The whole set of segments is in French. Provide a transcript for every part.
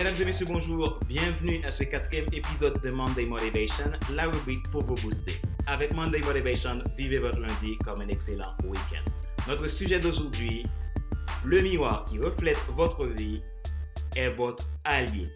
Mesdames et messieurs, bonjour. Bienvenue à ce quatrième épisode de Monday Motivation, la rubrique pour vous booster. Avec Monday Motivation, vivez votre lundi comme un excellent week-end. Notre sujet d'aujourd'hui, le miroir qui reflète votre vie est votre allié.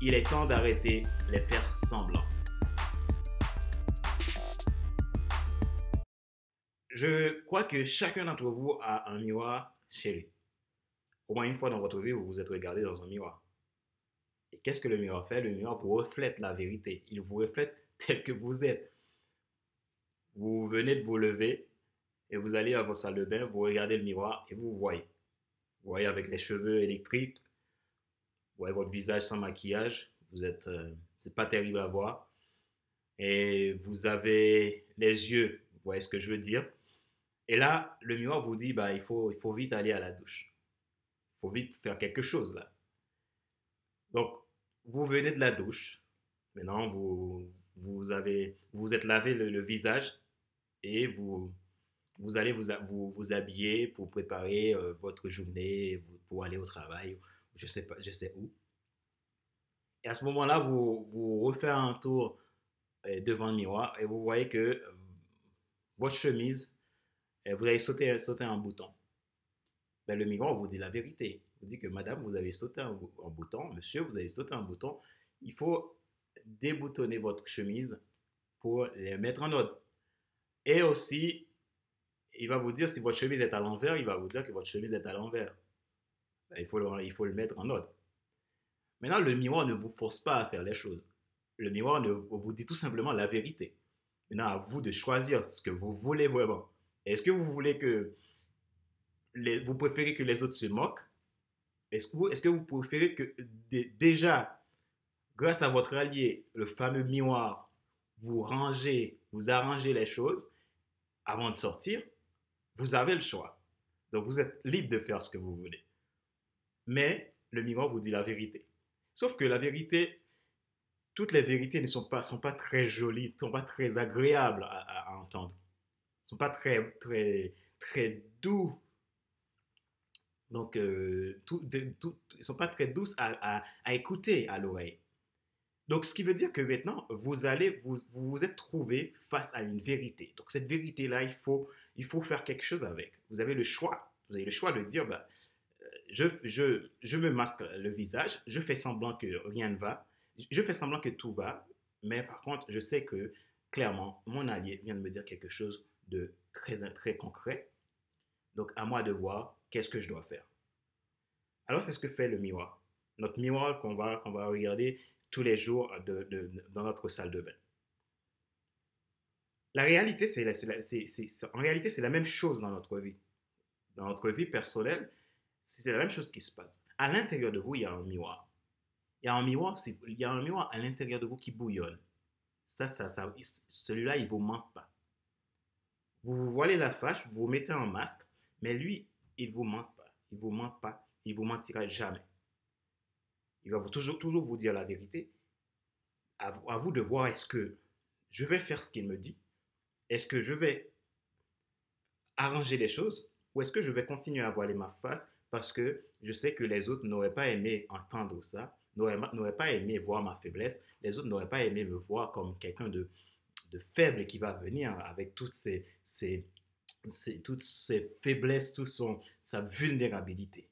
Il est temps d'arrêter les faire semblants. Je crois que chacun d'entre vous a un miroir chez lui. Au moins une fois dans votre vie, vous vous êtes regardé dans un miroir. Et qu'est-ce que le miroir fait? Le miroir vous reflète la vérité. Il vous reflète tel que vous êtes. Vous venez de vous lever et vous allez à votre salle de bain, vous regardez le miroir et vous voyez. Vous voyez avec les cheveux électriques, vous voyez votre visage sans maquillage, vous êtes, euh, c'est pas terrible à voir. Et vous avez les yeux, vous voyez ce que je veux dire? Et là, le miroir vous dit, bah, il faut, il faut vite aller à la douche. Il faut vite faire quelque chose là. Donc, vous venez de la douche. Maintenant, vous, vous, avez, vous êtes lavé le, visage et vous, vous allez vous, vous, vous habiller pour préparer euh, votre journée, pour aller au travail, je sais, pas, je sais où. Et à ce moment-là, vous, vous refaites un tour euh, devant le miroir et vous voyez que euh, votre chemise, vous avez sauté, sauté un bouton. Ben, le miroir vous dit la vérité vous dit que madame, vous avez sauté un, bouton, monsieur, vous avez sauté un bouton, il faut déboutonner votre chemise pour les mettre en ordre. Et aussi, il va vous dire si votre chemise est à l'envers, il va vous dire que votre chemise est à l'envers. Ben, il, faut le, il faut le mettre en ordre. Maintenant, le miroir ne vous force pas à faire les choses. Le miroir vous dit tout simplement la vérité. Maintenant, à vous de choisir ce que vous voulez vraiment. Est-ce que vous voulez que vous préférez que les autres se moquent? Est-ce que, vous, est que vous préférez que déjà, grâce à votre allié, le fameux miroir, vous rangez, vous arrangez les choses avant de sortir Vous avez le choix. Donc vous êtes libre de faire ce que vous voulez. Mais le miroir vous dit la vérité. Sauf que la vérité, toutes les vérités ne sont pas, sont pas très jolies, ne sont pas très agréables à, à entendre. Ne sont pas très, très, très doux donc, euh, ils ne sont pas très douces à, écouter à l'oreille. Donc, ce qui veut dire que maintenant, vous allez, vous vous, êtes trouvé face à une vérité. Donc, cette vérité-là, il faut, il faut faire quelque chose avec. Vous avez le choix. Vous avez le choix de dire, bah, euh, je, je, je me masque le visage, je fais semblant que rien ne va, je fais semblant que tout va, mais par contre, je sais que clairement, mon allié vient de me dire quelque chose de très, très concret. Donc, à moi de voir qu'est-ce que je dois faire. Alors, c'est ce que fait le miroir. Notre miroir qu'on va, qu'on va regarder tous les jours de, dans notre salle de bain. La réalité, c'est, en réalité, c'est la même chose dans notre vie. Dans notre vie personnelle, c'est la même chose qui se passe. À l'intérieur de vous, il y a un miroir. Il y a un miroir, il y a un miroir à l'intérieur de vous qui bouillonne. Ça, ça, ça celui-là, il vous manque pas. Vous vous voilez la face, vous vous mettez un masque, mais lui, il ne vous ment pas. Il ne vous ment pas. Il ne vous mentira jamais. Il va toujours, vous dire la vérité. À vous, de voir est-ce que je vais faire ce qu'il me dit? Est-ce que je vais arranger les choses? Ou est-ce que je vais continuer à voiler ma face parce que je sais que les autres n'auraient pas aimé entendre ça, n'auraient pas aimé voir ma faiblesse, les autres n'auraient pas aimé me voir comme quelqu'un de, faible qui va venir avec toutes ces, toutes ses faiblesses, toute son, sa vulnérabilité.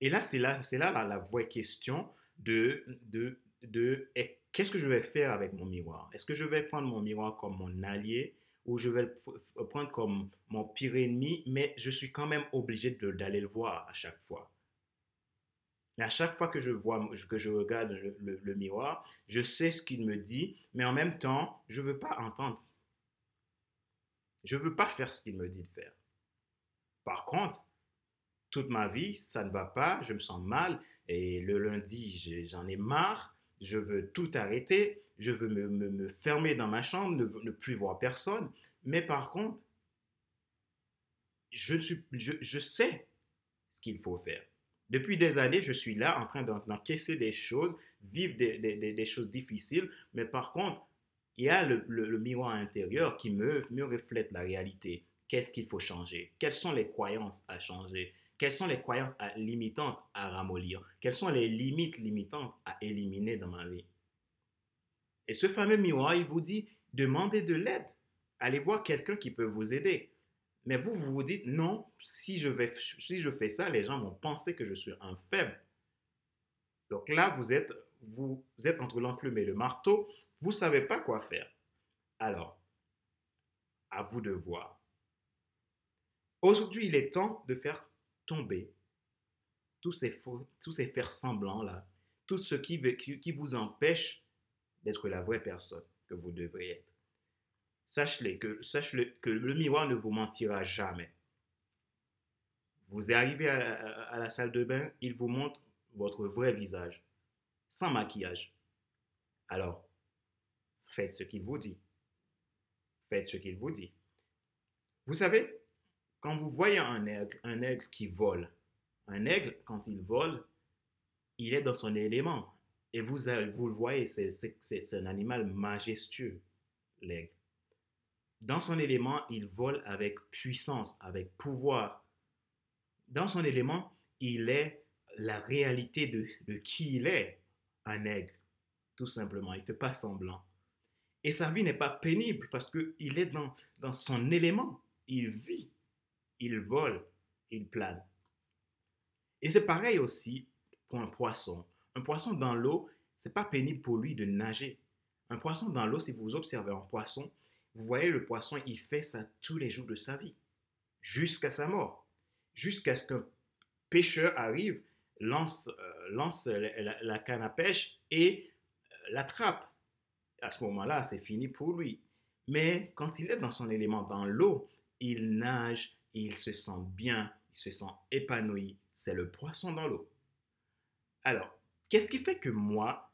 Et là, c'est là, c'est là la, vraie question de, de, de qu'est-ce que je vais faire avec mon miroir? Est-ce que je vais prendre mon miroir comme mon allié ou je vais le prendre comme mon pire ennemi, mais je suis quand même obligé d'aller le voir à chaque fois. à chaque fois que je vois, que je regarde le, le miroir, je sais ce qu'il me dit, mais en même temps, je ne veux pas entendre je ne veux pas faire ce qu'il me dit de faire. Par contre, toute ma vie, ça ne va pas, je me sens mal, et le lundi, j'en ai marre, je veux tout arrêter, je veux me, fermer dans ma chambre, ne, plus voir personne. Mais par contre, je, sais ce qu'il faut faire. Depuis des années, je suis là en train d'encaisser des choses, vivre des, choses difficiles, mais par contre, il y a le, miroir intérieur qui me, reflète la réalité. Qu'est-ce qu'il faut changer? Quelles sont les croyances à changer? Quelles sont les croyances limitantes à ramollir? Quelles sont les limites limitantes à éliminer dans ma vie? Et ce fameux miroir, il vous dit, demandez de l'aide. Allez voir quelqu'un qui peut vous aider. Mais vous, vous vous dites, non, si je, vais, si je fais ça, les gens vont penser que je suis un faible. Donc là, vous êtes, vous, êtes entre l'enclume et le marteau. Vous ne savez pas quoi faire. Alors, à vous de voir. Aujourd'hui, il est temps de faire tomber tous ces, tous ces faire semblants là, tout ce qui, qui, vous empêche d'être la vraie personne que vous devriez être. Sachez que, sachez que le miroir ne vous mentira jamais. Vous arrivez à, à, la salle de bain, il vous montre votre vrai visage, sans maquillage. Alors, faites ce qu'il vous dit. Faites ce qu'il vous dit. Vous savez, quand vous voyez un aigle, un aigle qui vole, un aigle, quand il vole, il est dans son élément. Et vous, vous le voyez, c'est un animal majestueux, l'aigle. Dans son élément, il vole avec puissance, avec pouvoir. Dans son élément, il est la réalité de, de qui il est, un aigle, tout simplement. Il ne fait pas semblant. Et sa vie n'est pas pénible parce qu'il est dans, son élément. Il vit il vole, il plane. Et c'est pareil aussi pour un poisson. Un poisson dans l'eau, c'est pas pénible pour lui de nager. Un poisson dans l'eau, si vous observez un poisson, vous voyez le poisson, il fait ça tous les jours de sa vie, jusqu'à sa mort, jusqu'à ce qu'un pêcheur arrive, lance, euh, la, canne à pêche et euh, l'attrape. À ce moment-là, c'est fini pour lui. Mais quand il est dans son élément, dans l'eau, il nage il se sent bien, il se sent épanoui. C'est le poisson dans l'eau. Alors, qu'est-ce qui fait que moi,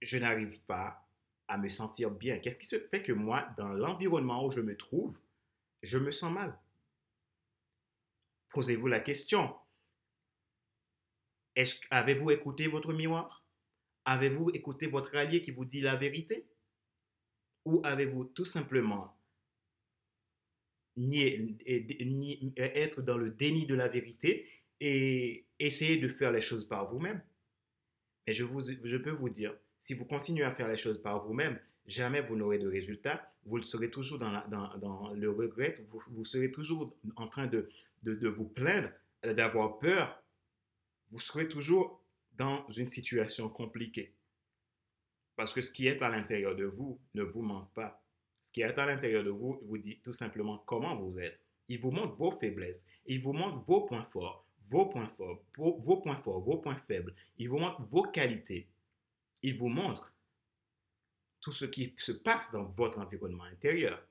je n'arrive pas à me sentir bien? Qu'est-ce qui fait que moi, dans l'environnement où je me trouve, je me sens mal? Posez-vous la question. Avez-vous écouté votre miroir? Avez-vous écouté votre allié qui vous dit la vérité? Ou avez-vous tout simplement ni, être dans le déni de la vérité et essayer de faire les choses par vous-même? Et je, vous, je peux vous dire, si vous continuez à faire les choses par vous-même, jamais vous n'aurez de résultat. Vous serez toujours dans, le regret, vous, serez toujours en train de, de vous plaindre, d'avoir peur. Vous serez toujours dans une situation compliquée. Parce que ce qui est à l'intérieur de vous ne vous manque pas. Ce qui est à l'intérieur de vous vous dit tout simplement comment vous êtes. Il vous montre vos faiblesses. Il vous montre vos points forts, vos points forts, vos, points forts, vos points faibles. Il vous montre vos qualités. Il vous montre tout ce qui se passe dans votre environnement intérieur.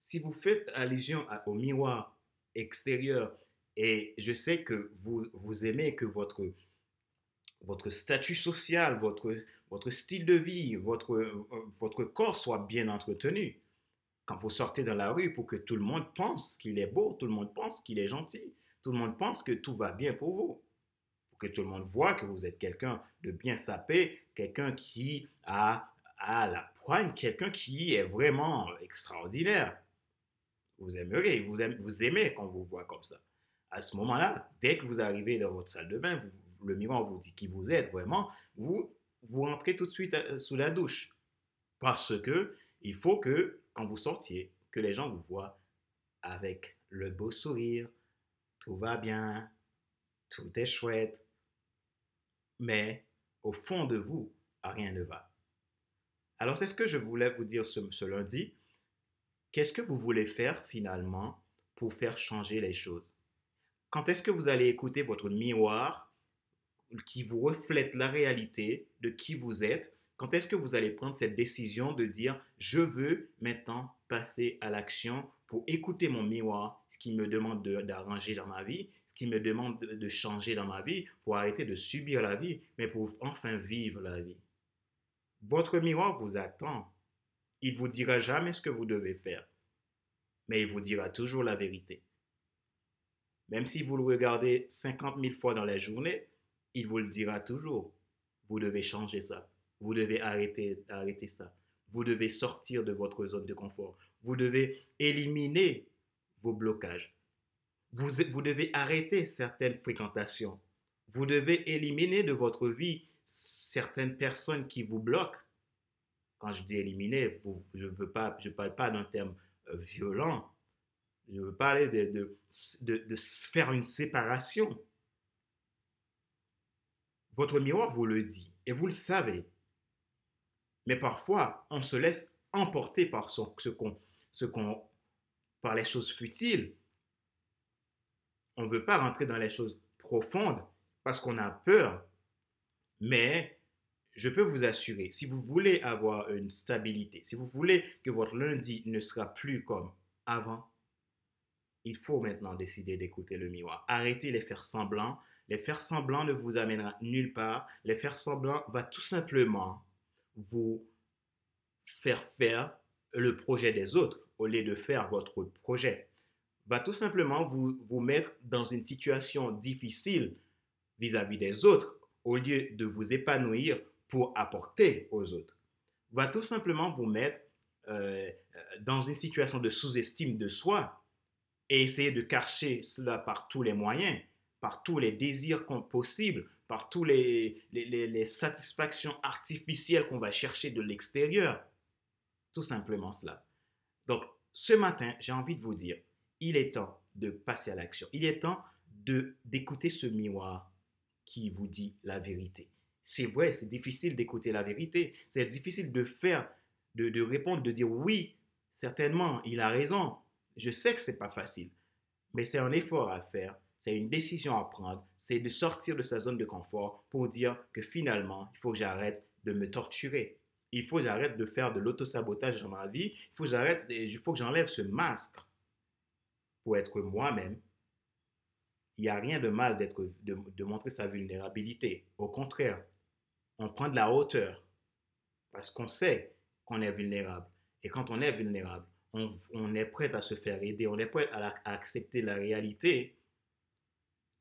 Si vous faites allusion au miroir extérieur, et je sais que vous, vous aimez que votre, votre statut social, votre, votre style de vie, votre, votre corps soit bien entretenu. Quand vous sortez dans la rue pour que tout le monde pense qu'il est beau, tout le monde pense qu'il est gentil, tout le monde pense que tout va bien pour vous. Pour que tout le monde voit que vous êtes quelqu'un de bien sapé, quelqu'un qui a, a la poigne, quelqu'un qui est vraiment extraordinaire. Vous aimeriez, vous aimez, vous aimez quand vous voit comme ça. À ce moment-là, dès que vous arrivez dans votre salle de bain, le miroir vous dit qui vous êtes vraiment, vous vous rentrez tout de suite euh, sous la douche. Parce que il faut que, quand vous sortiez, que les gens vous voient avec le beau sourire, tout va bien, tout est chouette. Mais au fond de vous, rien ne va. Alors c'est ce que je voulais vous dire ce, ce lundi. Qu'est-ce que vous voulez faire finalement pour faire changer les choses? Quand est-ce que vous allez écouter votre miroir qui vous reflète la réalité de qui vous êtes, quand est-ce que vous allez prendre cette décision de dire je veux maintenant passer à l'action pour écouter mon miroir, ce qui me demande d'arranger dans ma vie, ce qui me demande de, changer dans ma vie, pour arrêter de subir la vie, mais pour enfin vivre la vie? Votre miroir vous attend. Il vous dira jamais ce que vous devez faire, mais il vous dira toujours la vérité. Même si vous le regardez 50 000 fois dans la journée, il vous le dira toujours. Vous devez changer ça. Vous devez arrêter, ça. Vous devez sortir de votre zone de confort. Vous devez éliminer vos blocages. Vous, devez arrêter certaines fréquentations. Vous devez éliminer de votre vie certaines personnes qui vous bloquent. Quand je dis éliminer, je ne parle pas d'un terme euh, violent. Je veux parler de, de, de, faire une séparation. Votre miroir vous le dit et vous le savez. Mais parfois, on se laisse emporter par ce qu'on, ce qu'on, par les choses futiles. On ne veut pas rentrer dans les choses profondes parce qu'on a peur. Mais je peux vous assurer, si vous voulez avoir une stabilité, si vous voulez que votre lundi ne sera plus comme avant, il faut maintenant décider d'écouter le miroir. Arrêtez les faire semblants. Les faire semblants ne vous amènera nulle part. Les faire semblants va tout simplement vous faire faire le projet des autres au lieu de faire votre projet. Va tout simplement vous, vous mettre dans une situation difficile vis-à-vis des autres au lieu de vous épanouir pour apporter aux autres. Va tout simplement vous mettre euh, dans une situation de sous-estime de soi et essayer de cacher cela par tous les moyens, par tous les désirs possibles, par tous les, les, satisfactions artificielles qu'on va chercher de l'extérieur. Tout simplement cela. Donc, ce matin, j'ai envie de vous dire, il est temps de passer à l'action. Il est temps d'écouter ce miroir qui vous dit la vérité. C'est vrai, c'est difficile d'écouter la vérité. C'est difficile de faire, de, de répondre, de dire oui, certainement, il a raison. Je sais que c'est pas facile, mais c'est un effort à faire, c'est une décision à prendre, c'est de sortir de sa zone de confort pour dire que finalement, il faut que j'arrête de me torturer. Il faut que j'arrête de faire de l'autosabotage dans ma vie. Il faut que j'arrête, il faut que j'enlève ce masque pour être moi-même. Il n'y a rien de mal d'être, de, de montrer sa vulnérabilité. Au contraire, on prend de la hauteur parce qu'on sait qu'on est vulnérable. Et quand on est vulnérable, on, est prêt à se faire aider, on est prêt à, accepter la réalité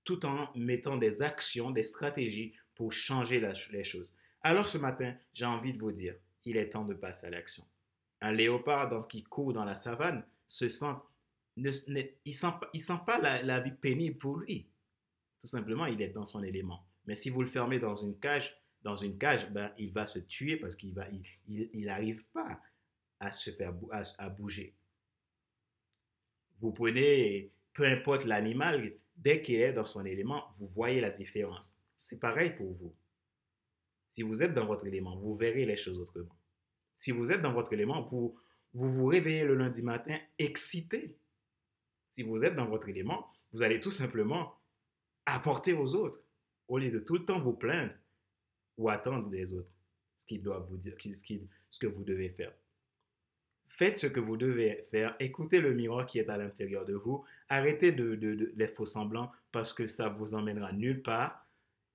tout en mettant des actions, des stratégies pour changer les choses. Alors ce matin, j'ai envie de vous dire, il est temps de passer à l'action. Un léopard qui court dans la savane se sent, ne, il sent, pas la, vie pénible pour lui. Tout simplement, il est dans son élément. Mais si vous le fermez dans une cage, dans une cage, ben, il va se tuer parce qu'il va, il n'arrive pas à se faire à, bouger. Vous prenez, peu importe l'animal, dès qu'il est dans son élément, vous voyez la différence. C'est pareil pour vous. Si vous êtes dans votre élément, vous verrez les choses autrement. Si vous êtes dans votre élément, vous vous, vous réveillez le lundi matin excité. Si vous êtes dans votre élément, vous allez tout simplement apporter aux autres au lieu de tout le temps vous plaindre ou attendre des autres ce qu'ils doivent vous dire, ce que vous devez faire. Faites ce que vous devez faire. Écoutez le miroir qui est à l'intérieur de vous. Arrêtez de, les faux semblants parce que ça vous emmènera nulle part.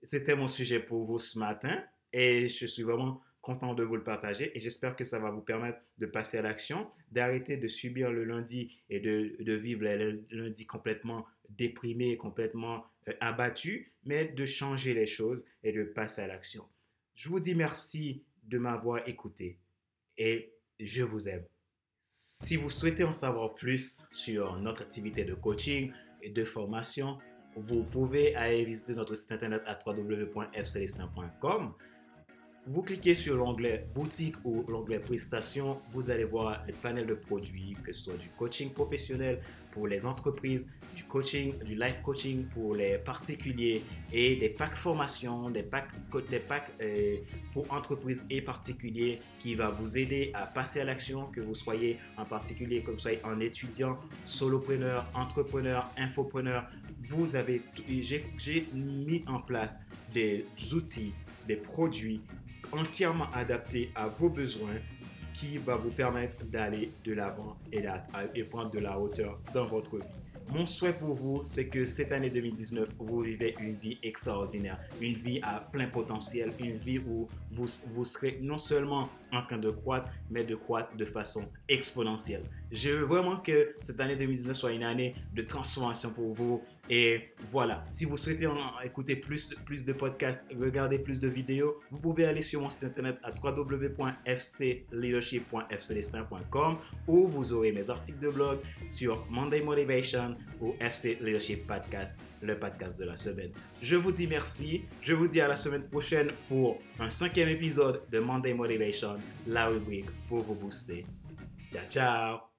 C'était mon sujet pour vous ce matin et je suis vraiment content de vous le partager et j'espère que ça va vous permettre de passer à l'action, d'arrêter de subir le lundi et de, vivre le lundi complètement déprimé, complètement euh, abattu, mais de changer les choses et de passer à l'action. Je vous dis merci de m'avoir écouté et je vous aime. Si vous souhaitez en savoir plus sur notre activité de coaching et de formation, vous pouvez aller visiter notre site internet à www.fcelestin.com vous cliquez sur l'onglet boutique ou l'onglet prestations, vous allez voir les panels de produits, que ce soit du coaching professionnel pour les entreprises, du coaching, du life coaching pour les particuliers et des packs formation, des packs, des packs euh, pour entreprises et particuliers qui va vous aider à passer à l'action, que vous soyez en particulier, que vous soyez un étudiant, solopreneur, entrepreneur, infopreneur. Vous avez, j'ai mis en place des outils, des produits entièrement adapté à vos besoins qui va vous permettre d'aller de l'avant et, prendre de la hauteur dans votre vie. Mon souhait pour vous, c'est que cette année 2019, vous vivez une vie extraordinaire, une vie à plein potentiel, une vie où vous, vous serez non seulement en train de croître, mais de croître de façon exponentielle. Je veux vraiment que cette année 2019 soit une année de transformation pour vous. Et voilà, si vous souhaitez écouter plus, plus de podcasts, regarder plus de vidéos, vous pouvez aller sur mon site internet à www.fcleadership.fcelestin.com où vous aurez mes articles de blog sur Monday Motivation ou FC Leadership Podcast, le podcast de la semaine. Je vous dis merci. Je vous dis à la semaine prochaine pour un cinquième épisode de Monday Motivation, la rubrique pour vous booster. Ciao, ciao.